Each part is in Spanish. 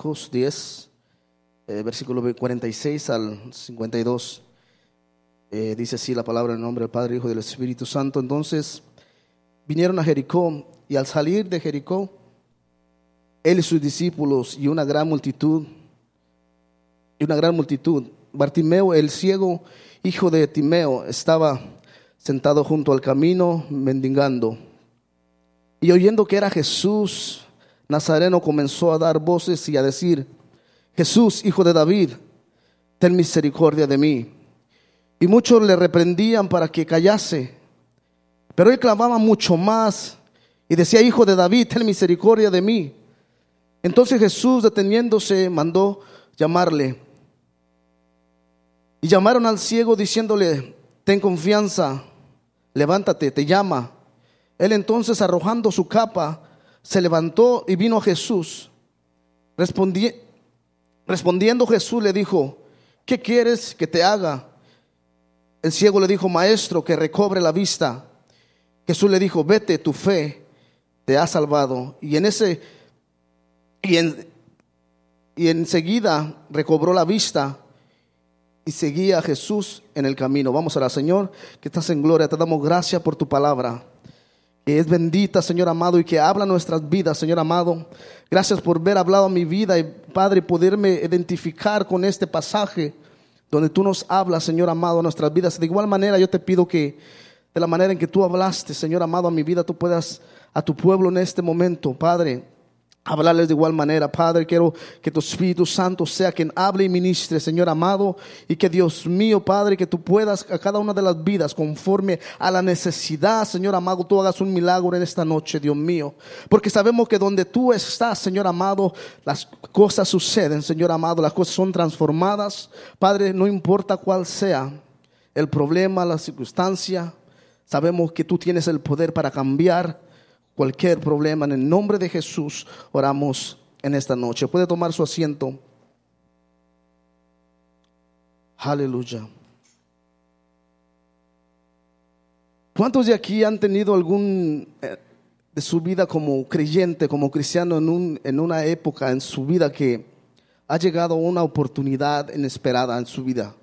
Marcos 10, eh, versículo 46 al 52. Eh, dice así la palabra en nombre del Padre, Hijo y del Espíritu Santo. Entonces vinieron a Jericó y al salir de Jericó, él y sus discípulos y una gran multitud, y una gran multitud, Bartimeo el ciego, hijo de Timeo, estaba sentado junto al camino mendigando. Y oyendo que era Jesús, Nazareno comenzó a dar voces y a decir, Jesús, hijo de David, ten misericordia de mí. Y muchos le reprendían para que callase. Pero él clamaba mucho más y decía, Hijo de David, ten misericordia de mí. Entonces Jesús, deteniéndose, mandó llamarle. Y llamaron al ciego diciéndole, ten confianza, levántate, te llama. Él entonces, arrojando su capa, se levantó y vino a Jesús. respondiendo Jesús le dijo, ¿qué quieres que te haga? El ciego le dijo, maestro, que recobre la vista. Jesús le dijo, vete, tu fe te ha salvado. Y en ese, y, en, y enseguida recobró la vista y seguía a Jesús en el camino. Vamos a la Señor, que estás en gloria. Te damos gracias por tu palabra es bendita, Señor amado, y que habla nuestras vidas, Señor amado. Gracias por haber hablado a mi vida y, Padre, poderme identificar con este pasaje donde tú nos hablas, Señor amado, a nuestras vidas. De igual manera, yo te pido que, de la manera en que tú hablaste, Señor amado, a mi vida, tú puedas a tu pueblo en este momento, Padre hablarles de igual manera. Padre, quiero que tu Espíritu Santo sea quien hable y ministre, Señor amado, y que Dios mío, Padre, que tú puedas a cada una de las vidas, conforme a la necesidad, Señor amado, tú hagas un milagro en esta noche, Dios mío. Porque sabemos que donde tú estás, Señor amado, las cosas suceden, Señor amado, las cosas son transformadas. Padre, no importa cuál sea el problema, la circunstancia, sabemos que tú tienes el poder para cambiar cualquier problema. En el nombre de Jesús oramos en esta noche. Puede tomar su asiento. Aleluya. ¿Cuántos de aquí han tenido algún eh, de su vida como creyente, como cristiano en, un, en una época en su vida que ha llegado una oportunidad inesperada en su vida?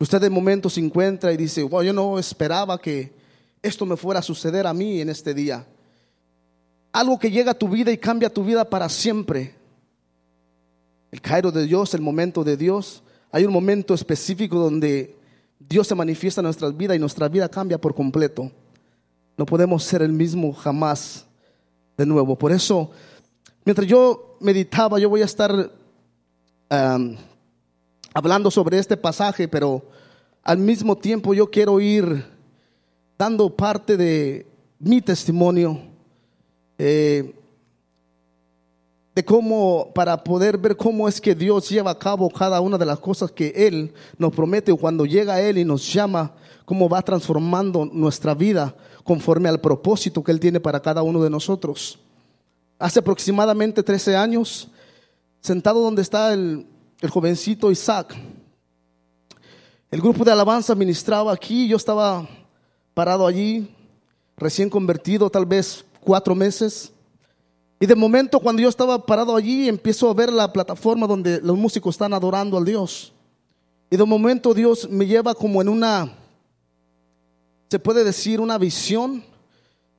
Usted de momento se encuentra y dice, wow, yo no esperaba que esto me fuera a suceder a mí en este día algo que llega a tu vida y cambia tu vida para siempre. El Cairo de Dios, el momento de Dios. Hay un momento específico donde Dios se manifiesta en nuestras vidas y nuestra vida cambia por completo. No podemos ser el mismo jamás de nuevo. Por eso, mientras yo meditaba, yo voy a estar hablando sobre este pasaje, pero al mismo tiempo yo quiero ir dando parte de mi testimonio eh, de cómo, para poder ver cómo es que Dios lleva a cabo cada una de las cosas que Él nos promete, cuando llega a Él y nos llama, cómo va transformando nuestra vida conforme al propósito que Él tiene para cada uno de nosotros. Hace aproximadamente 13 años, sentado donde está el, el jovencito Isaac, el grupo de alabanza ministraba aquí, yo estaba parado allí, recién convertido, tal vez cuatro meses. Y de momento cuando yo estaba parado allí, empiezo a ver la plataforma donde los músicos están adorando al Dios. Y de momento Dios me lleva como en una, se puede decir, una visión,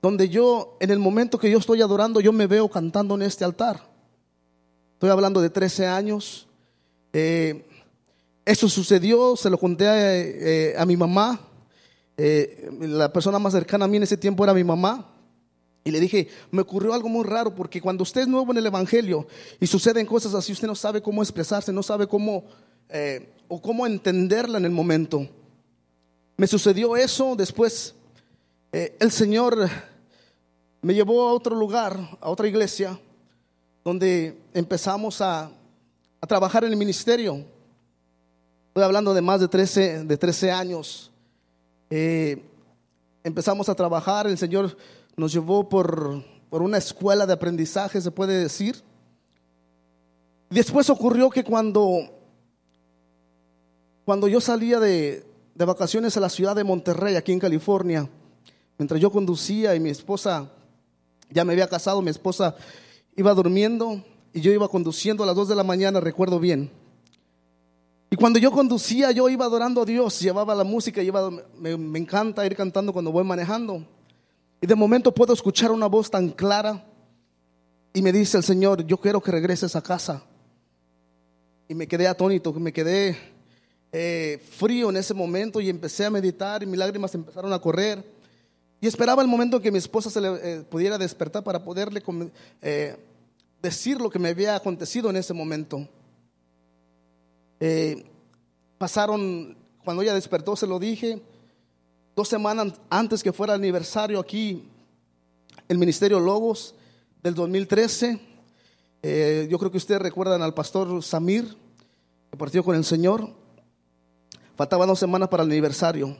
donde yo, en el momento que yo estoy adorando, yo me veo cantando en este altar. Estoy hablando de 13 años. Eh, eso sucedió, se lo conté a, eh, mi mamá. Eh, la persona más cercana a mí en ese tiempo era mi mamá. Y le dije, me ocurrió algo muy raro porque cuando usted es nuevo en el Evangelio y suceden cosas así, usted no sabe cómo expresarse, no sabe cómo eh, o cómo entenderla en el momento. Me sucedió eso, después eh, el Señor me llevó a otro lugar, a otra iglesia, donde empezamos a, trabajar en el ministerio. Estoy hablando de más de 13, de 13 años. Eh, empezamos a trabajar, el Señor nos llevó por, una escuela de aprendizaje, se puede decir. Después ocurrió que cuando, cuando yo salía de, de vacaciones a la ciudad de Monterrey, aquí en California, mientras yo conducía y mi esposa, ya me había casado, mi esposa iba durmiendo, y yo iba conduciendo a las 2 de la mañana, recuerdo bien. Y cuando yo conducía, yo iba adorando a Dios, llevaba la música, me, me encanta ir cantando cuando voy manejando. Y de momento puedo escuchar una voz tan clara y me dice el Señor, yo quiero que regreses a casa. Y me quedé atónito, me quedé eh, frío en ese momento y empecé a meditar y mis lágrimas empezaron a correr. Y esperaba el momento en que mi esposa se le, eh, pudiera despertar para poderle eh, decir lo que me había acontecido en ese momento. pasaron, cuando ella despertó, se lo dije, dos semanas antes que fuera el aniversario aquí, el Ministerio Logos del 2013. yo creo que ustedes recuerdan al pastor Samir, que partió con el Señor. Faltaban dos semanas para el aniversario.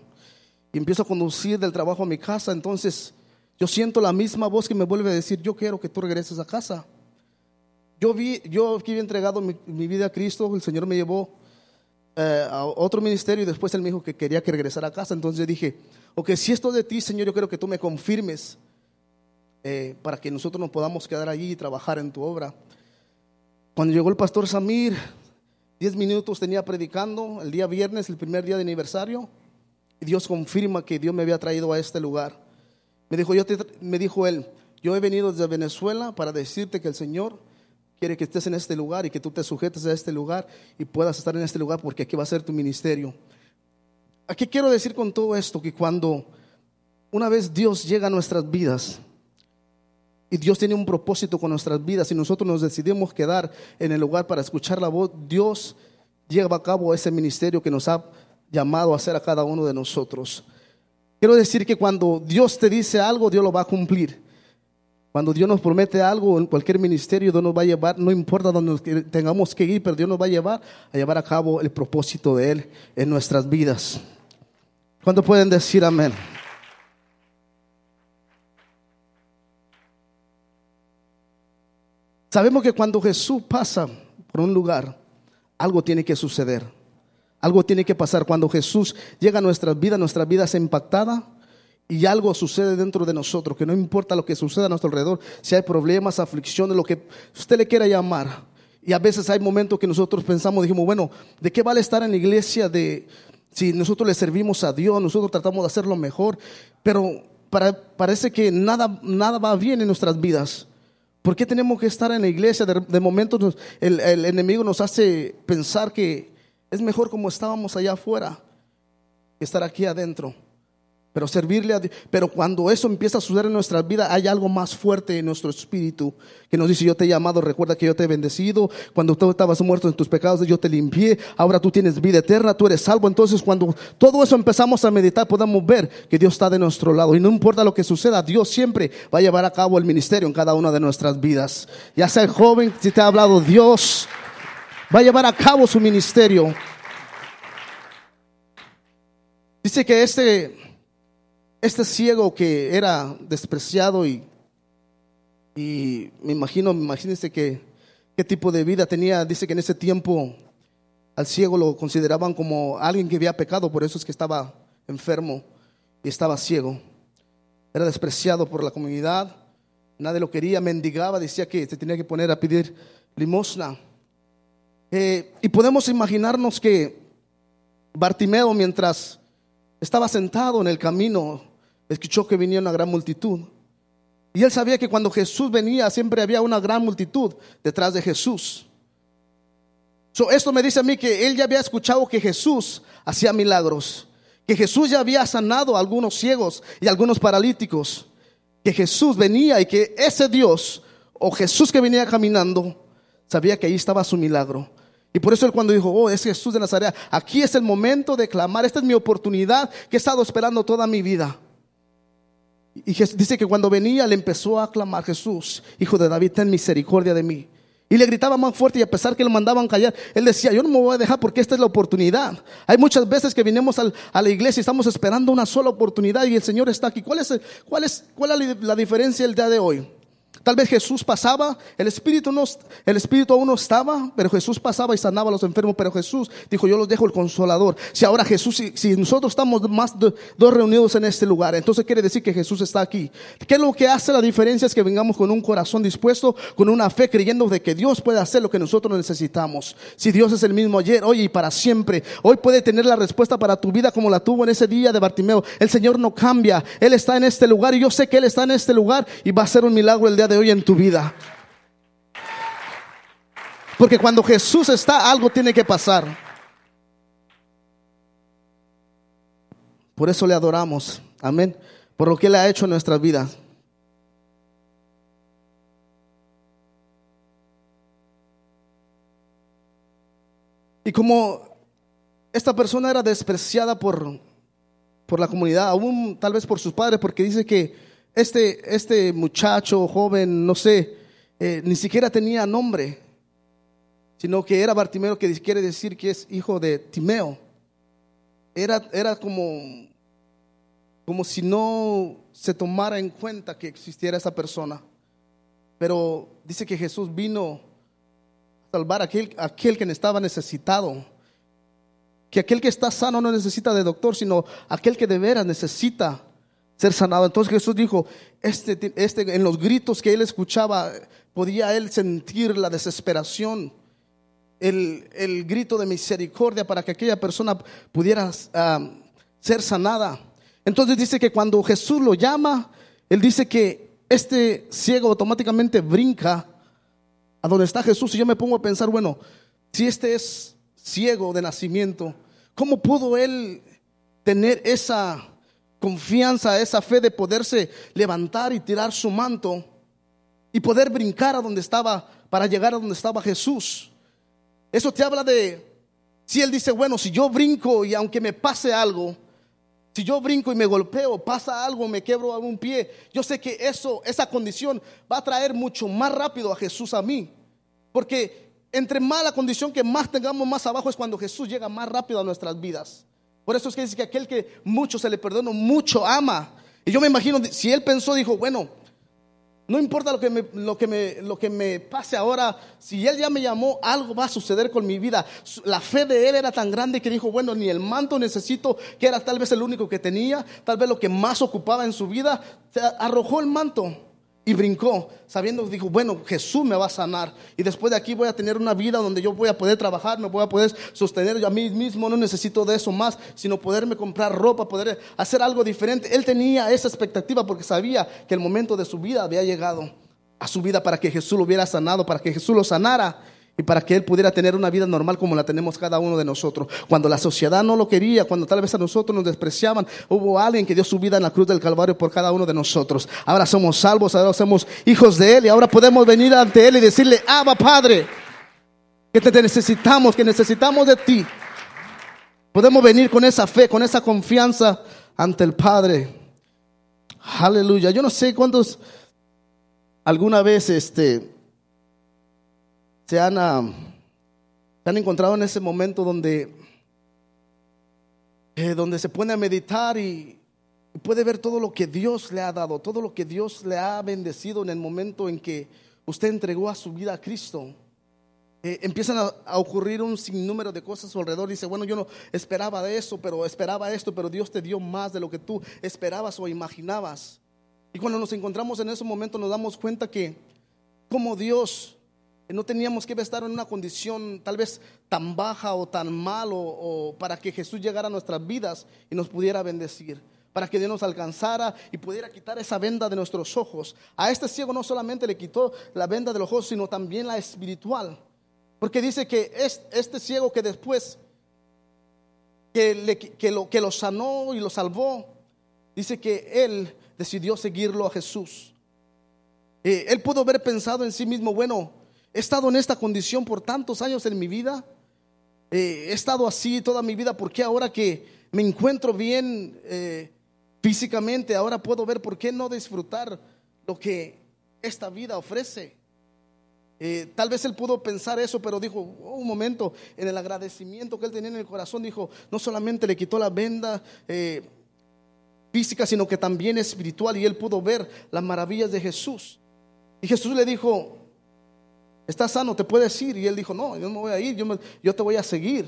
Y empiezo a conducir del trabajo a mi casa. Entonces yo siento la misma voz que me vuelve a decir, yo quiero que tú regreses a casa. Yo vi, yo que había entregado mi, vida a Cristo, el Señor me llevó eh, a otro ministerio y después Él me dijo que quería que regresara a casa. Entonces yo dije, ok, si esto de ti, Señor, yo quiero que tú me confirmes eh, para que nosotros nos podamos quedar allí y trabajar en tu obra. Cuando llegó el pastor Samir, Diez minutos tenía predicando el día viernes, el primer día de aniversario, y Dios confirma que Dios me había traído a este lugar. Me dijo, yo me dijo él, yo he venido desde Venezuela para decirte que el Señor quiere que estés en este lugar y que tú te sujetes a este lugar y puedas estar en este lugar porque aquí va a ser tu ministerio. ¿A qué quiero decir con todo esto? Que cuando una vez Dios llega a nuestras vidas, y Dios tiene un propósito con nuestras vidas y nosotros nos decidimos quedar en el lugar para escuchar la voz. Dios lleva a cabo ese ministerio que nos ha llamado a hacer a cada uno de nosotros. Quiero decir que cuando Dios te dice algo, Dios lo va a cumplir. Cuando Dios nos promete algo en cualquier ministerio, Dios nos va a llevar, no importa donde tengamos que ir, pero Dios nos va a llevar a llevar a cabo el propósito de Él en nuestras vidas. ¿Cuándo pueden decir amén? Sabemos que cuando Jesús pasa por un lugar, algo tiene que suceder. Algo tiene que pasar. Cuando Jesús llega a nuestras vidas, nuestra vida es impactada y algo sucede dentro de nosotros, que no importa lo que suceda a nuestro alrededor, si hay problemas, aflicciones, lo que usted le quiera llamar. Y a veces hay momentos que nosotros pensamos, dijimos, bueno, ¿de qué vale estar en la iglesia de si nosotros le servimos a Dios, nosotros tratamos de hacerlo mejor, pero parece que nada, nada va bien en nuestras vidas? ¿Por qué tenemos que estar en la iglesia? De, momento el, el, enemigo nos hace pensar que es mejor como estábamos allá afuera que estar aquí adentro. Pero servirle a Dios. Pero cuando eso empieza a suceder en nuestras vidas, hay algo más fuerte en nuestro espíritu que nos dice: Yo te he llamado, recuerda que yo te he bendecido. Cuando tú estabas muerto en tus pecados, yo te limpié. Ahora tú tienes vida eterna, tú eres salvo. Entonces, cuando todo eso empezamos a meditar, podemos ver que Dios está de nuestro lado. Y no importa lo que suceda, Dios siempre va a llevar a cabo el ministerio en cada una de nuestras vidas. Ya sea el joven, si te ha hablado Dios, va a llevar a cabo su ministerio. Dice que este este ciego que era despreciado y, y me imagino, imagínense que qué tipo de vida tenía. Dice que en ese tiempo al ciego lo consideraban como alguien que había pecado, por eso es que estaba enfermo y estaba ciego. Era despreciado por la comunidad, nadie lo quería, mendigaba, decía que se tenía que poner a pedir limosna. Eh, y podemos imaginarnos que Bartimeo, mientras estaba sentado en el camino, escuchó que venía una gran multitud. Y él sabía que cuando Jesús venía siempre había una gran multitud detrás de Jesús. esto me dice a mí que él ya había escuchado que Jesús hacía milagros, que Jesús ya había sanado a algunos ciegos y a algunos paralíticos, que Jesús venía y que ese Dios o Jesús que venía caminando sabía que ahí estaba su milagro. Y por eso él cuando dijo, oh, es Jesús de Nazaret, aquí es el momento de clamar, esta es mi oportunidad que he estado esperando toda mi vida. Y dice que cuando venía le empezó a aclamar Jesús, hijo de David, ten misericordia de mí. Y le gritaba más fuerte y a pesar que le mandaban callar, él decía, yo no me voy a dejar porque esta es la oportunidad. Hay muchas veces que vinimos a la iglesia y estamos esperando una sola oportunidad y el Señor está aquí. ¿Cuál es, cuál es, cuál es la diferencia el día de hoy? Tal vez Jesús pasaba, el Espíritu, no, el Espíritu aún no estaba, pero Jesús pasaba y sanaba a los enfermos. Pero Jesús dijo, yo los dejo el consolador. Si ahora Jesús, si, nosotros estamos más de, dos reunidos en este lugar, entonces quiere decir que Jesús está aquí. ¿Qué es lo que hace la diferencia? Es que vengamos con un corazón dispuesto, con una fe creyendo de que Dios puede hacer lo que nosotros necesitamos. Si Dios es el mismo ayer, hoy y para siempre, hoy puede tener la respuesta para tu vida como la tuvo en ese día de Bartimeo. El Señor no cambia, Él está en este lugar y yo sé que Él está en este lugar y va a ser un milagro el día de hoy en tu vida. Porque cuando Jesús está, algo tiene que pasar. Por eso le adoramos. Amén. Por lo que Él ha hecho en nuestras vidas. Y como esta persona era despreciada por, por la comunidad, aún tal vez por sus padres, porque dice que este, este muchacho joven, no sé, eh, ni siquiera tenía nombre, sino que era Bartimeo, que quiere decir que es hijo de Timeo. Era, era como, como si no se tomara en cuenta que existiera esa persona. Pero dice que Jesús vino a salvar aquel, aquel que estaba necesitado. Que aquel que está sano no necesita de doctor, sino aquel que de veras necesita ser sanado. Entonces Jesús dijo, este, este, en los gritos que él escuchaba, podía él sentir la desesperación, el, el grito de misericordia para que aquella persona pudiera ah, ser sanada. Entonces dice que cuando Jesús lo llama, él dice que este ciego automáticamente brinca a donde está Jesús. Y yo me pongo a pensar, bueno, si este es ciego de nacimiento, ¿cómo pudo él tener esa confianza, esa fe de poderse levantar y tirar su manto y poder brincar a donde estaba para llegar a donde estaba Jesús. Eso te habla de, si él dice, bueno, si yo brinco y aunque me pase algo, si yo brinco y me golpeo, pasa algo, me quebro algún pie, yo sé que eso, esa condición va a traer mucho más rápido a Jesús a mí. Porque entre más la condición que más tengamos más abajo es cuando Jesús llega más rápido a nuestras vidas. Por eso es que dice que aquel que mucho se le perdona, mucho ama. Y yo me imagino, si él pensó, dijo, bueno, no importa lo que, me, lo, que lo que me pase ahora, si Él ya me llamó, algo va a suceder con mi vida. La fe de Él era tan grande que dijo, bueno, ni el manto necesito, que era tal vez el único que tenía, tal vez lo que más ocupaba en su vida, arrojó el manto y brincó, sabiendo, dijo, bueno, Jesús me va a sanar. Y después de aquí voy a tener una vida donde yo voy a poder trabajar, me voy a poder sostener yo a mí mismo, no necesito de eso más, sino poderme comprar ropa, poder hacer algo diferente. Él tenía esa expectativa porque sabía que el momento de su vida había llegado a su vida para que Jesús lo hubiera sanado, para que Jesús lo sanara y para que él pudiera tener una vida normal como la tenemos cada uno de nosotros. Cuando la sociedad no lo quería, cuando tal vez a nosotros nos despreciaban, hubo alguien que dio su vida en la cruz del Calvario por cada uno de nosotros. Ahora somos salvos, ahora somos hijos de él y ahora podemos venir ante él y decirle, Abba Padre, que te necesitamos, que necesitamos de ti. Podemos venir con esa fe, con esa confianza ante el Padre. Aleluya. Yo no sé cuántos alguna vez este se han, ah, han encontrado en ese momento donde, eh, donde se pone a meditar y, puede ver todo lo que Dios le ha dado, todo lo que Dios le ha bendecido en el momento en que usted entregó a su vida a Cristo. Eh, empiezan a, ocurrir un sinnúmero de cosas a su alrededor. Dice, bueno, yo no esperaba de eso, pero esperaba esto, pero Dios te dio más de lo que tú esperabas o imaginabas. Y cuando nos encontramos en ese momento nos damos cuenta que como Dios no teníamos que estar en una condición tal vez tan baja o tan mal o, para que Jesús llegara a nuestras vidas y nos pudiera bendecir, para que Dios nos alcanzara y pudiera quitar esa venda de nuestros ojos. A este ciego no solamente le quitó la venda de los ojos, sino también la espiritual. Porque dice que este ciego que después que, lo, que lo sanó y lo salvó, dice que él decidió seguirlo a Jesús. Eh, él pudo haber pensado en sí mismo, bueno, He estado en esta condición por tantos años en mi vida. Eh, he estado así toda mi vida. ¿Por qué ahora que me encuentro bien eh, físicamente, ahora puedo ver por qué no disfrutar lo que esta vida ofrece? Eh, tal vez él pudo pensar eso, pero dijo, oh, un momento, en el agradecimiento que él tenía en el corazón, dijo, no solamente le quitó la venda física, sino que también espiritual, y él pudo ver las maravillas de Jesús. Y Jesús le dijo, estás sano, te puedes ir. Y él dijo, no, yo no me voy a ir, yo, yo te voy a seguir.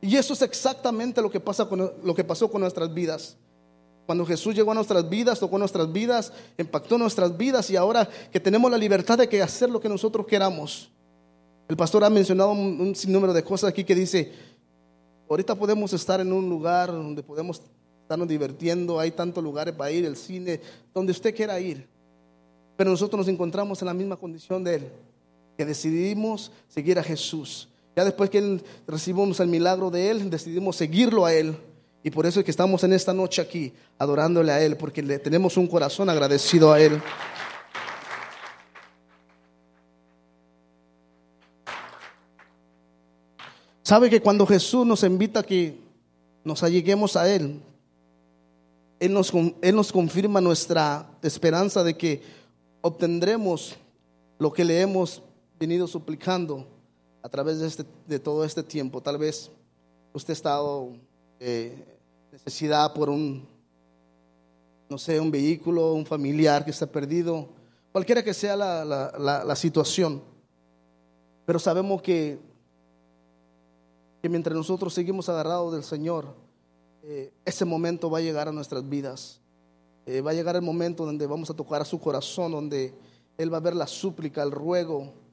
Y eso es exactamente lo que, pasa con, lo que pasó con nuestras vidas. Cuando Jesús llegó a nuestras vidas, tocó nuestras vidas, impactó nuestras vidas y ahora que tenemos la libertad de que hacer lo que nosotros queramos. El pastor ha mencionado un, sinnúmero de cosas aquí que dice, ahorita podemos estar en un lugar donde podemos estarnos divirtiendo, hay tantos lugares para ir, el cine, donde usted quiera ir. Pero nosotros nos encontramos en la misma condición de Él, que decidimos seguir a Jesús. Ya después que recibimos el milagro de Él, decidimos seguirlo a Él. Y por eso es que estamos en esta noche aquí, adorándole a Él, porque le tenemos un corazón agradecido a Él. Sabe que cuando Jesús nos invita a que nos alleguemos a Él, Él nos, Él nos confirma nuestra esperanza de que obtendremos lo que le hemos venido suplicando a través de, este, todo este tiempo. Tal vez usted ha estado eh, necesidad por un, no sé, un vehículo, un familiar que está perdido, cualquiera que sea la, situación. Pero sabemos que, que, mientras nosotros seguimos agarrados del Señor, eh, ese momento va a llegar a nuestras vidas. Eh, va a llegar el momento donde vamos a tocar a su corazón, donde Él va a ver la súplica, el ruego.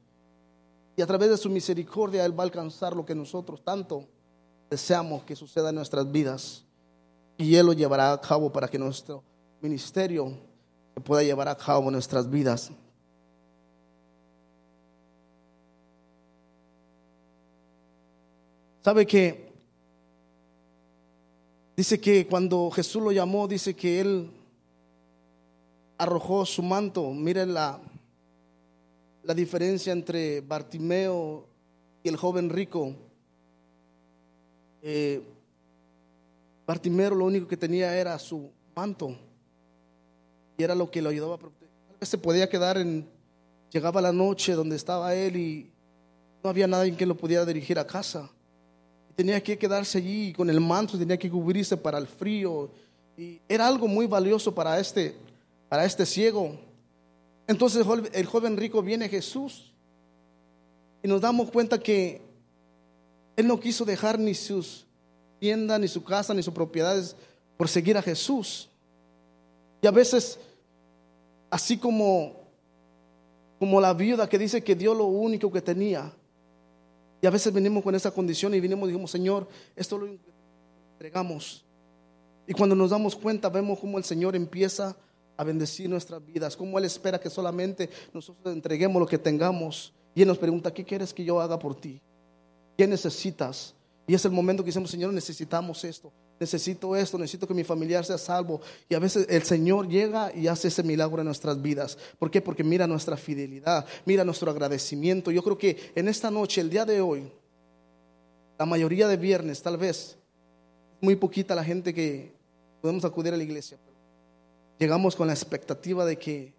Y a través de su misericordia Él va a alcanzar lo que nosotros tanto deseamos que suceda en nuestras vidas y Él lo llevará a cabo para que nuestro ministerio pueda llevar a cabo nuestras vidas. ¿Sabe que Dice que cuando Jesús lo llamó, dice que Él arrojó su manto. Miren la, la diferencia entre Bartimeo y el joven rico. Eh, Bartimero lo único que tenía era su manto y era lo que lo ayudaba. Tal vez se podía quedar en, llegaba la noche donde estaba él y no había nadie que lo pudiera dirigir a casa. Tenía que quedarse allí con el manto, tenía que cubrirse para el frío. Y era algo muy valioso para este, para este ciego. Entonces el joven rico viene a Jesús y nos damos cuenta que él no quiso dejar ni sus tienda, ni su casa, ni sus propiedades por seguir a Jesús. Y a veces, así como, como la viuda que dice que dio lo único que tenía, y a veces venimos con esa condición y vinimos y dijimos, Señor, esto lo entregamos. Y cuando nos damos cuenta, vemos cómo el Señor empieza a bendecir nuestras vidas, cómo Él espera que solamente nosotros entreguemos lo que tengamos. Y Él nos pregunta, ¿qué quieres que yo haga por ti? ¿Qué necesitas? Y es el momento que decimos, Señor, necesitamos esto, necesito esto, necesito que mi familiar sea salvo. Y a veces el Señor llega y hace ese milagro en nuestras vidas. ¿Por qué? Porque mira nuestra fidelidad, mira nuestro agradecimiento. Yo creo que en esta noche, el día de hoy, la mayoría de viernes, tal vez, muy poquita la gente que podemos acudir a la iglesia. Llegamos con la expectativa de que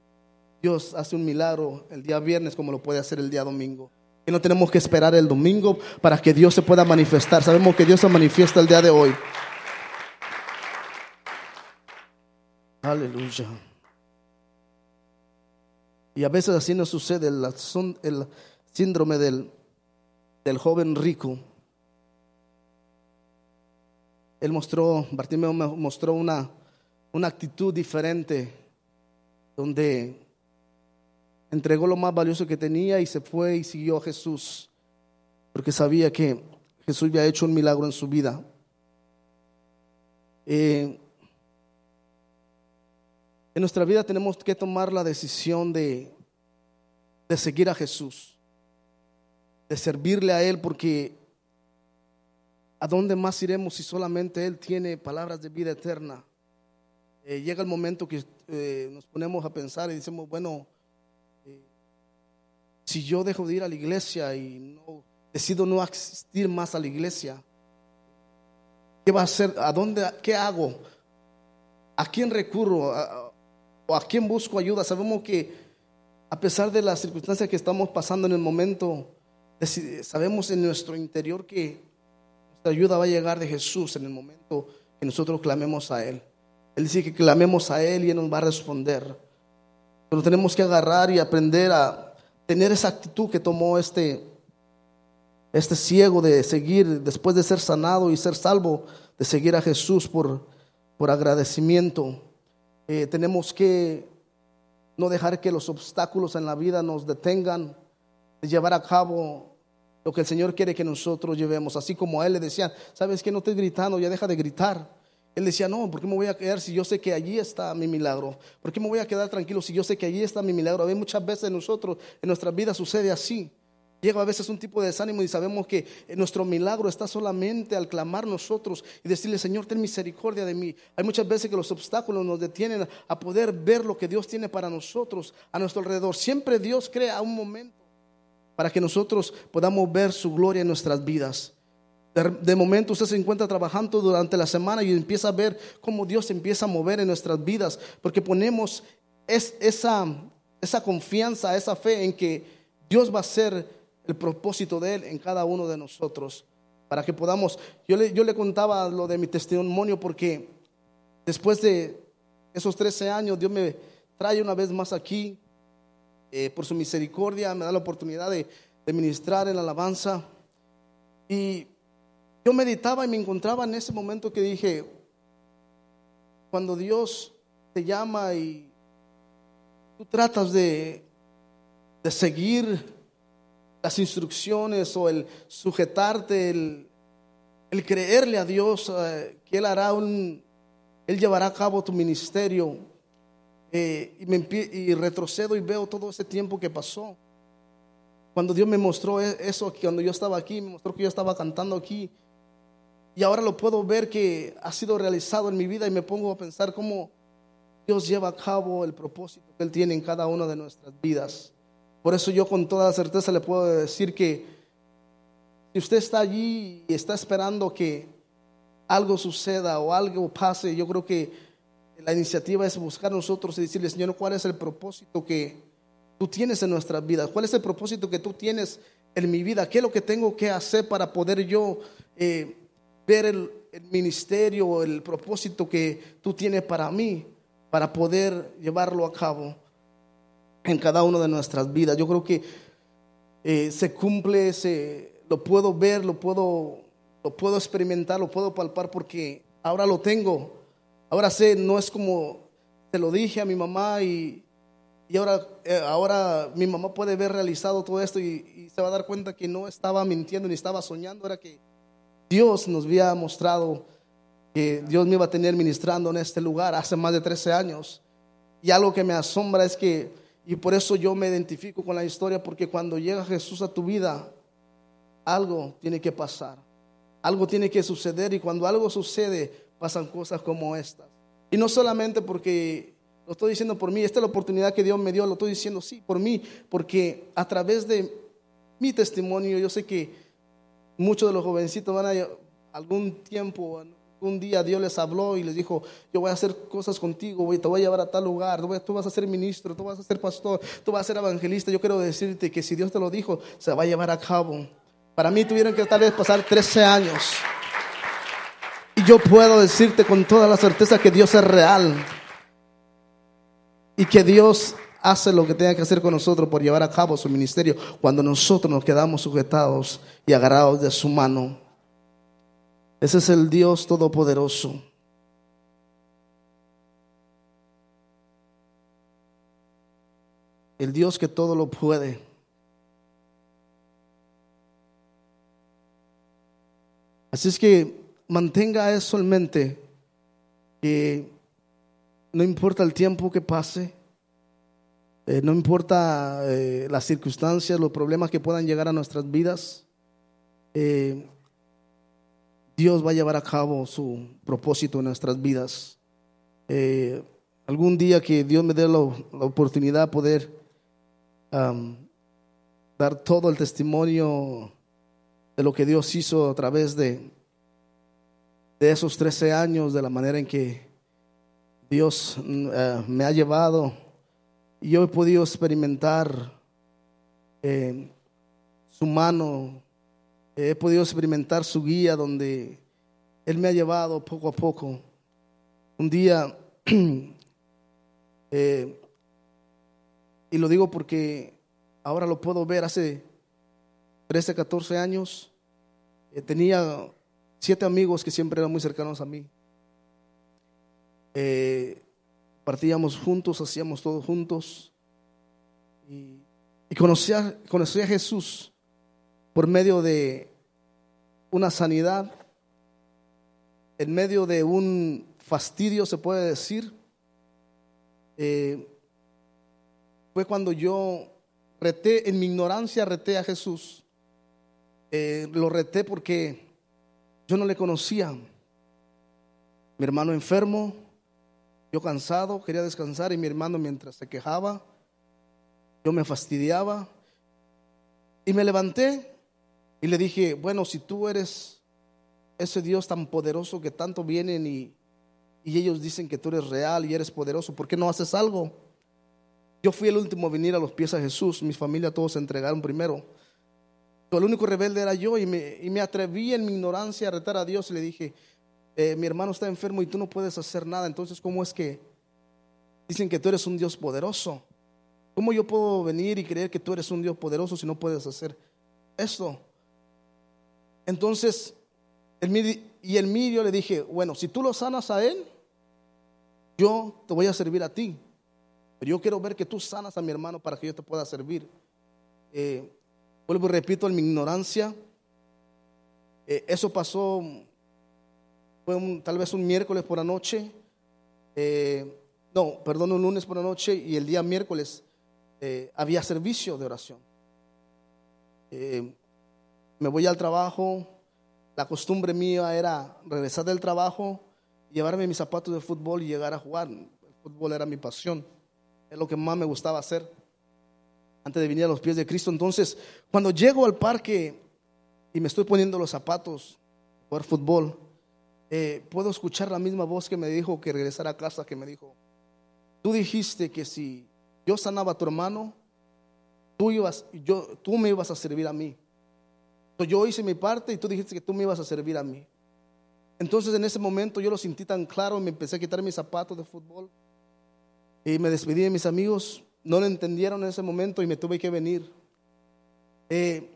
Dios hace un milagro el día viernes como lo puede hacer el día domingo. Que no tenemos que esperar el domingo para que Dios se pueda manifestar. Sabemos que Dios se manifiesta el día de hoy. Aleluya. Y a veces así nos sucede el, el síndrome del, del joven rico. Él mostró, Bartimeo mostró una, una actitud diferente, donde entregó lo más valioso que tenía y se fue y siguió a Jesús, porque sabía que Jesús había hecho un milagro en su vida. Eh, en nuestra vida tenemos que tomar la decisión de, de seguir a Jesús, de servirle a Él, porque ¿a dónde más iremos si solamente Él tiene palabras de vida eterna? Eh, llega el momento que eh, nos ponemos a pensar y decimos, bueno, si yo dejo de ir a la iglesia y no, decido no asistir más a la iglesia, ¿qué va a hacer? ¿A dónde? ¿Qué hago? ¿A quién recurro? ¿O a quién busco ayuda? Sabemos que a pesar de las circunstancias que estamos pasando en el momento, sabemos en nuestro interior que nuestra ayuda va a llegar de Jesús en el momento que nosotros clamemos a Él. Él dice que clamemos a Él y Él nos va a responder. Pero tenemos que agarrar y aprender a tener esa actitud que tomó este, este ciego de seguir, después de ser sanado y ser salvo, de seguir a Jesús por, por agradecimiento. Eh, tenemos que no dejar que los obstáculos en la vida nos detengan de llevar a cabo lo que el Señor quiere que nosotros llevemos. Así como a Él le decían, ¿sabes que No estoy gritando, ya deja de gritar. Él decía, no, ¿por qué me voy a quedar si yo sé que allí está mi milagro? ¿Por qué me voy a quedar tranquilo si yo sé que allí está mi milagro? A veces muchas veces nosotros, en nuestra vida sucede así. Llega a veces un tipo de desánimo y sabemos que nuestro milagro está solamente al clamar nosotros y decirle, Señor, ten misericordia de mí. Hay muchas veces que los obstáculos nos detienen a poder ver lo que Dios tiene para nosotros a nuestro alrededor. Siempre Dios crea un momento para que nosotros podamos ver su gloria en nuestras vidas. De, momento usted se encuentra trabajando durante la semana y empieza a ver cómo Dios empieza a mover en nuestras vidas, porque ponemos esa, esa confianza, esa fe en que Dios va a hacer el propósito de Él en cada uno de nosotros, para que podamos, yo le, yo le contaba lo de mi testimonio porque después de esos 13 años Dios me trae una vez más aquí, eh, por su misericordia, me da la oportunidad de, de ministrar en la alabanza. Y yo meditaba y me encontraba en ese momento que dije, cuando Dios te llama y tú tratas de, de seguir las instrucciones o el sujetarte, el, el creerle a Dios eh, que Él hará un, Él llevará a cabo tu ministerio. Eh, y, me, y retrocedo y veo todo ese tiempo que pasó. Cuando Dios me mostró e, eso, cuando yo estaba aquí, me mostró que yo estaba cantando aquí, y ahora lo puedo ver que ha sido realizado en mi vida y me pongo a pensar cómo Dios lleva a cabo el propósito que Él tiene en cada una de nuestras vidas. Por eso yo con toda certeza le puedo decir que si usted está allí y está esperando que algo suceda o algo pase, yo creo que la iniciativa es buscar nosotros y decirle, Señor, ¿cuál es el propósito que tú tienes en nuestras vidas? ¿Cuál es el propósito que tú tienes en mi vida? ¿Qué es lo que tengo que hacer para poder yo eh, ver el, ministerio, el propósito que tú tienes para mí, para poder llevarlo a cabo en cada una de nuestras vidas. Yo creo que eh, se cumple, se, lo puedo ver, lo puedo, lo puedo experimentar, lo puedo palpar porque ahora lo tengo. Ahora sé, no es como te lo dije a mi mamá y, y ahora, eh, ahora mi mamá puede ver realizado todo esto y, y se va a dar cuenta que no estaba mintiendo ni estaba soñando, era que Dios nos había mostrado que Dios me iba a tener ministrando en este lugar hace más de 13 años. Y algo que me asombra es que, y por eso yo me identifico con la historia, porque cuando llega Jesús a tu vida, algo tiene que pasar, algo tiene que suceder y cuando algo sucede, pasan cosas como estas. Y no solamente porque lo estoy diciendo por mí, esta es la oportunidad que Dios me dio, lo estoy diciendo sí, por mí, porque a través de mi testimonio yo sé que Muchos de los jovencitos van a algún tiempo, un día Dios les habló y les dijo, yo voy a hacer cosas contigo, te voy a llevar a tal lugar, tú vas a ser ministro, tú vas a ser pastor, tú vas a ser evangelista. Yo quiero decirte que si Dios te lo dijo, se va a llevar a cabo. Para mí tuvieron que tal vez pasar 13 años. Y yo puedo decirte con toda la certeza que Dios es real. Y que Dios hace lo que tenga que hacer con nosotros por llevar a cabo su ministerio cuando nosotros nos quedamos sujetados y agarrados de su mano. Ese es el Dios Todopoderoso. El Dios que todo lo puede. Así es que mantenga eso en mente, que no importa el tiempo que pase, eh, no importa eh, las circunstancias, los problemas que puedan llegar a nuestras vidas, eh, Dios va a llevar a cabo su propósito en nuestras vidas. algún día que Dios me dé la, oportunidad de poder dar todo el testimonio de lo que Dios hizo a través de, esos 13 años, de la manera en que Dios mm, me ha llevado y yo he podido experimentar eh, su mano, he podido experimentar su guía donde Él me ha llevado poco a poco. Un día, eh, y lo digo porque ahora lo puedo ver, hace 13, 14 años, eh, tenía siete amigos que siempre eran muy cercanos a mí. Eh, partíamos juntos, hacíamos todo juntos. Y, y conocí a Jesús por medio de una sanidad, en medio de un fastidio, se puede decir. Eh, fue cuando yo reté, en mi ignorancia reté a Jesús. Eh, lo reté porque yo no le conocía. Mi hermano enfermo, yo cansado, quería descansar y mi hermano mientras se quejaba, yo me fastidiaba. Y me levanté y le dije, bueno, si tú eres ese Dios tan poderoso que tanto vienen y, y ellos dicen que tú eres real y eres poderoso, ¿por qué no haces algo? Yo fui el último a venir a los pies de Jesús, mi familia todos se entregaron primero. el único rebelde era yo y me, y me, atreví en mi ignorancia a retar a Dios y le dije, eh, mi hermano está enfermo y tú no puedes hacer nada, entonces ¿cómo es que dicen que tú eres un Dios poderoso? ¿Cómo yo puedo venir y creer que tú eres un Dios poderoso si no puedes hacer esto? Entonces, y el mío le dije, bueno, si tú lo sanas a él, yo te voy a servir a ti. Pero yo quiero ver que tú sanas a mi hermano para que yo te pueda servir. Eh, vuelvo y repito, en mi ignorancia, eh, eso pasó, fue tal vez un miércoles por la noche, eh, no, perdón, un lunes por la noche y el día miércoles había servicio de oración me voy al trabajo, la costumbre mía era regresar del trabajo, llevarme mis zapatos de fútbol y llegar a jugar. El fútbol era mi pasión, es lo que más me gustaba hacer antes de venir a los pies de Cristo. Entonces, cuando llego al parque y me estoy poniendo los zapatos, jugar fútbol, eh, puedo escuchar la misma voz que me dijo que regresara a casa, que me dijo, tú dijiste que si yo sanaba a tu hermano, tú, ibas, yo, tú me ibas a servir a mí yo hice mi parte y tú dijiste que tú me ibas a servir a mí. Entonces en ese momento yo lo sentí tan claro, me empecé a quitar mis zapatos de fútbol y me despedí de mis amigos. No lo entendieron en ese momento y me tuve que venir. Eh,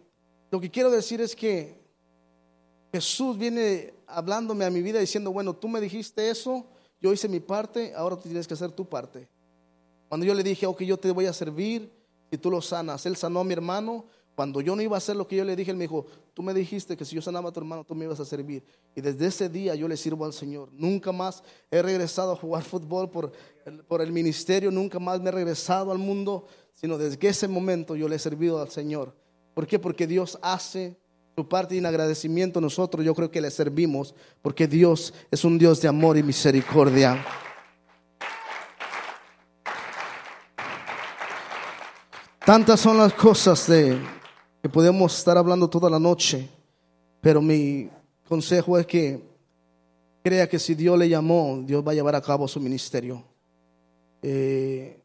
lo que quiero decir es que Jesús viene hablándome a mi vida diciendo, bueno, tú me dijiste eso, yo hice mi parte, ahora tú tienes que hacer tu parte. Cuando yo le dije, ok, yo te voy a servir y tú lo sanas. Él sanó a mi hermano, cuando yo no iba a hacer lo que yo le dije, él me dijo, tú me dijiste que si yo sanaba a tu hermano, tú me ibas a servir. Y desde ese día yo le sirvo al Señor. Nunca más he regresado a jugar fútbol por el, por el ministerio, nunca más me he regresado al mundo, sino desde ese momento yo le he servido al Señor. ¿Por qué? Porque Dios hace su parte en agradecimiento. Nosotros yo creo que le servimos, porque Dios es un Dios de amor y misericordia. Tantas son las cosas de podemos estar hablando toda la noche, pero mi consejo es que crea que si Dios le llamó, Dios va a llevar a cabo su ministerio. Eh,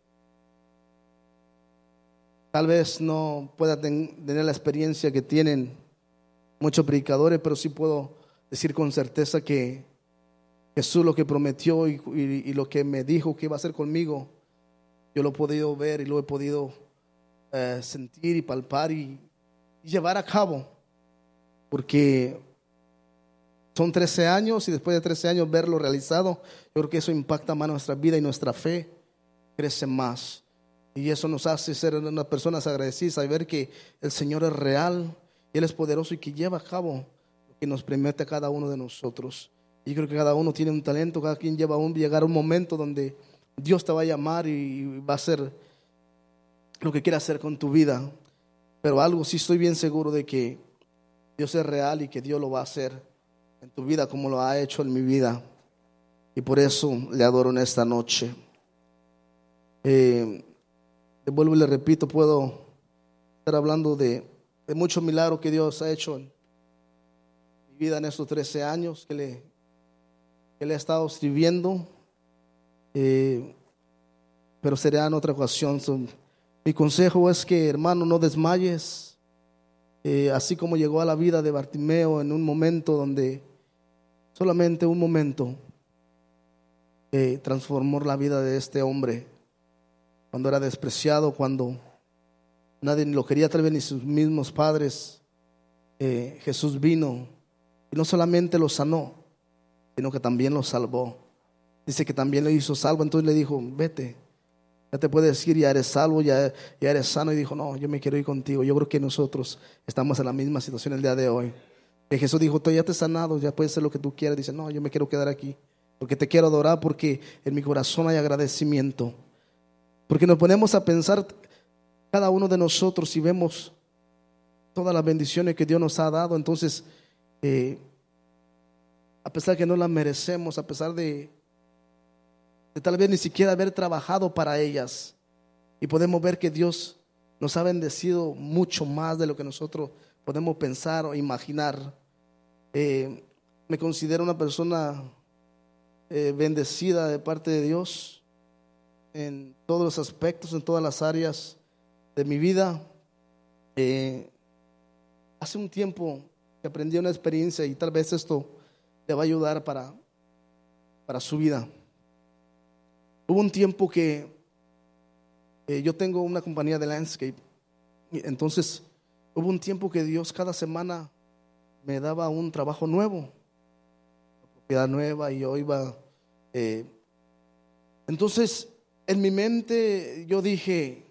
tal vez no pueda tener la experiencia que tienen muchos predicadores, pero sí puedo decir con certeza que Jesús lo que prometió y, lo que me dijo que iba a hacer conmigo, yo lo he podido ver y lo he podido eh, sentir y palpar y llevar a cabo, porque son 13 años y después de 13 años verlo realizado, yo creo que eso impacta más nuestra vida y nuestra fe crece más. Y eso nos hace ser unas personas agradecidas y ver que el Señor es real, Él es poderoso y que lleva a cabo lo que nos promete a cada uno de nosotros. Y creo que cada uno tiene un talento, cada quien lleva un, llegar a un momento donde Dios te va a llamar y va a hacer lo que quiera hacer con tu vida. Pero algo sí estoy bien seguro de que Dios es real y que Dios lo va a hacer en tu vida como lo ha hecho en mi vida. Y por eso le adoro en esta noche. Eh, le vuelvo y le repito, puedo estar hablando de, de muchos milagros que Dios ha hecho en mi vida en estos 13 años que le, que le he estado escribiendo. Eh, pero será en otra ocasión. Mi consejo es que, hermano, no desmayes, eh, así como llegó a la vida de Bartimeo en un momento donde, solamente un momento, eh, transformó la vida de este hombre. cuando era despreciado, cuando nadie lo quería, tal vez ni sus mismos padres. Eh, Jesús vino y no solamente lo sanó, sino que también lo salvó. Dice que también lo hizo salvo, entonces le dijo, vete, ya te puedes ir, ya eres salvo, ya, ya eres sano. Y dijo, no, yo me quiero ir contigo. Yo creo que nosotros estamos en la misma situación el día de hoy. Que Jesús dijo, tú ya te has sanado, ya puedes hacer lo que tú quieras. Dice, no, yo me quiero quedar aquí, porque te quiero adorar, porque en mi corazón hay agradecimiento. Porque nos ponemos a pensar cada uno de nosotros y vemos todas las bendiciones que Dios nos ha dado. Entonces, eh, a pesar que no las merecemos, a pesar de, de tal vez ni siquiera haber trabajado para ellas, y podemos ver que Dios nos ha bendecido mucho más de lo que nosotros podemos pensar o imaginar. Eh, me considero una persona eh, bendecida de parte de Dios en todos los aspectos, en todas las áreas de mi vida. Eh, hace un tiempo que aprendí una experiencia y tal vez esto le va a ayudar para, para su vida. Hubo un tiempo que yo tengo una compañía de landscape, entonces hubo un tiempo que Dios cada semana me daba un trabajo nuevo, una propiedad nueva y yo iba... Eh, entonces, en mi mente yo dije,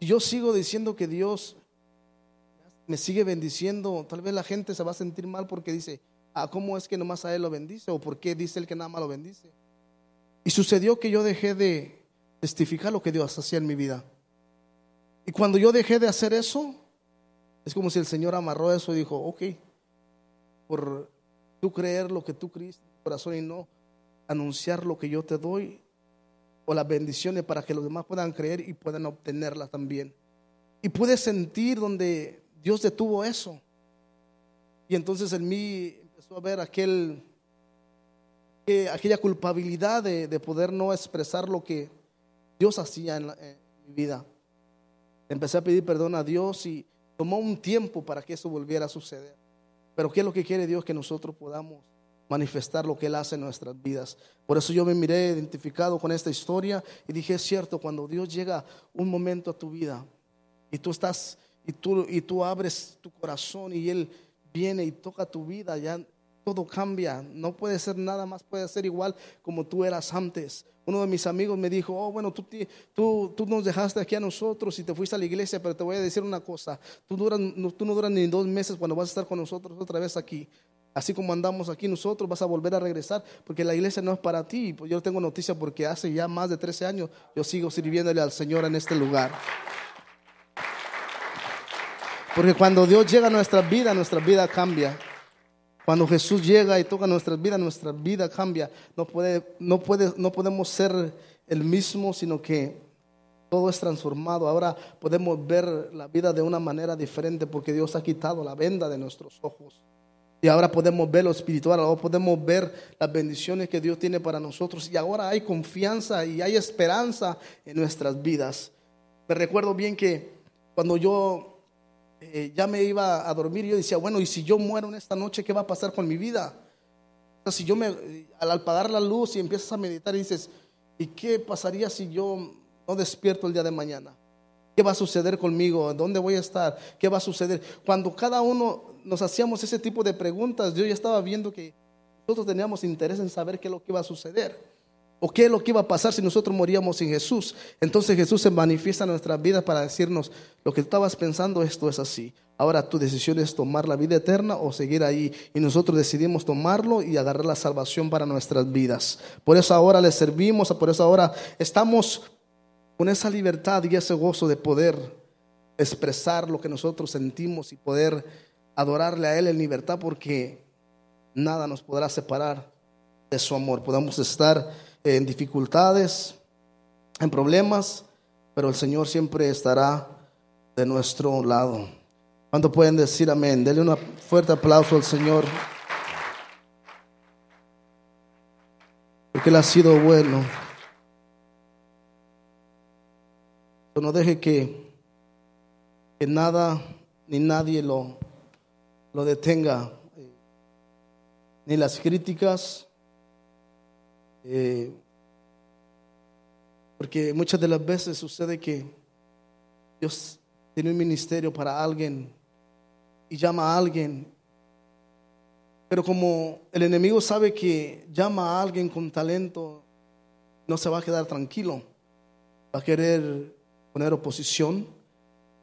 si yo sigo diciendo que Dios me sigue bendiciendo, tal vez la gente se va a sentir mal porque dice, ah, ¿cómo es que nomás a Él lo bendice? ¿O por qué dice Él que nada más lo bendice? Y sucedió que yo dejé de testificar lo que Dios hacía en mi vida. Y cuando yo dejé de hacer eso, es como si el Señor amarró eso y dijo, ok, por tú creer lo que tú crees en tu corazón y no anunciar lo que yo te doy, o las bendiciones para que los demás puedan creer y puedan obtenerlas también. Y pude sentir donde Dios detuvo eso. Y entonces en mí empezó a ver aquel, aquella culpabilidad de, poder no expresar lo que Dios hacía en mi vida. Empecé a pedir perdón a Dios y tomó un tiempo para que eso volviera a suceder. Pero ¿qué es lo que quiere Dios? Que nosotros podamos manifestar lo que Él hace en nuestras vidas. Por eso yo me miré identificado con esta historia y dije, es cierto, cuando Dios llega un momento a tu vida y tú estás y tú, y tú abres tu corazón y Él viene y toca tu vida, ya todo cambia, no puede ser nada más, puede ser igual como tú eras antes. Uno de mis amigos me dijo, oh, bueno, tú, tú, tú nos dejaste aquí a nosotros y te fuiste a la iglesia, pero te voy a decir una cosa, tú, duras, tú no duras ni dos meses cuando vas a estar con nosotros otra vez aquí. Así como andamos aquí nosotros, vas a volver a regresar, porque la iglesia no es para ti. Pues yo tengo noticia porque hace ya más de 13 años yo sigo sirviéndole al Señor en este lugar. Porque cuando Dios llega a nuestra vida, nuestra vida cambia. Cuando Jesús llega y toca nuestras vidas, nuestra vida cambia. No, puede, no, puede, no podemos ser el mismo, sino que todo es transformado. Ahora podemos ver la vida de una manera diferente porque Dios ha quitado la venda de nuestros ojos. Y ahora podemos ver lo espiritual, ahora podemos ver las bendiciones que Dios tiene para nosotros. Y ahora hay confianza y hay esperanza en nuestras vidas. Me recuerdo bien que cuando yo eh, ya me iba a dormir yo decía, bueno, ¿y si yo muero en esta noche, qué va a pasar con mi vida? Si yo me, al apagar la luz y empiezas a meditar dices, ¿y qué pasaría si yo no despierto el día de mañana? ¿Qué va a suceder conmigo? ¿Dónde voy a estar? ¿Qué va a suceder? Cuando cada uno nos hacíamos ese tipo de preguntas, yo ya estaba viendo que nosotros teníamos interés en saber qué es lo que iba a suceder. ¿O qué es lo que iba a pasar si nosotros moríamos sin Jesús? Entonces Jesús se manifiesta en nuestras vidas para decirnos, lo que estabas pensando, esto es así. Ahora tu decisión es tomar la vida eterna o seguir ahí. Y nosotros decidimos tomarlo y agarrar la salvación para nuestras vidas. Por eso ahora le servimos, por eso ahora estamos con esa libertad y ese gozo de poder expresar lo que nosotros sentimos y poder adorarle a Él en libertad porque nada nos podrá separar de su amor. Podamos estar en dificultades, en problemas, pero el Señor siempre estará de nuestro lado. ¿Cuánto pueden decir amén? Denle un fuerte aplauso al Señor. Porque Él ha sido bueno. No deje que, que nada ni nadie lo, lo detenga. Ni las críticas, eh, Porque muchas de las veces sucede que Dios tiene un ministerio para alguien y llama a alguien. Pero como el enemigo sabe que llama a alguien con talento, no se va a quedar tranquilo. Va a querer poner oposición,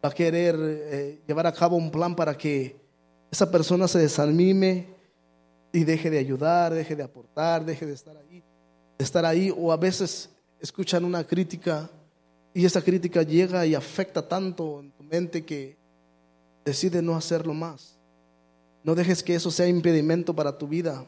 va a querer eh, llevar a cabo un plan para que esa persona se desanime y deje de ayudar, deje de aportar, deje de estar ahí, estar ahí. O a veces escuchan una crítica y esa crítica llega y afecta tanto en tu mente que decide no hacerlo más. No dejes que eso sea impedimento para tu vida.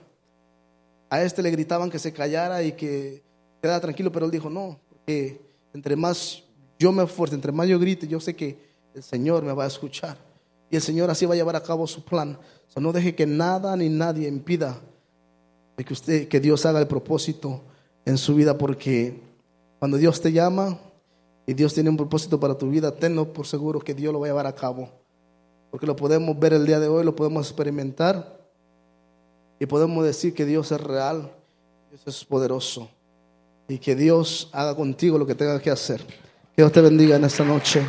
A este le gritaban que se callara y que quedara tranquilo, pero él dijo, no, porque entre más yo me esfuerzo, entre más yo grite, yo sé que el Señor me va a escuchar. Y el Señor así va a llevar a cabo su plan. No deje que nada ni nadie impida de que usted, que Dios haga el propósito en su vida, porque cuando Dios te llama y Dios tiene un propósito para tu vida, tenlo por seguro que Dios lo va a llevar a cabo. Porque lo podemos ver el día de hoy, lo podemos experimentar y podemos decir que Dios es real, Dios es poderoso y que Dios haga contigo lo que tenga que hacer. Que Dios te bendiga en esta noche.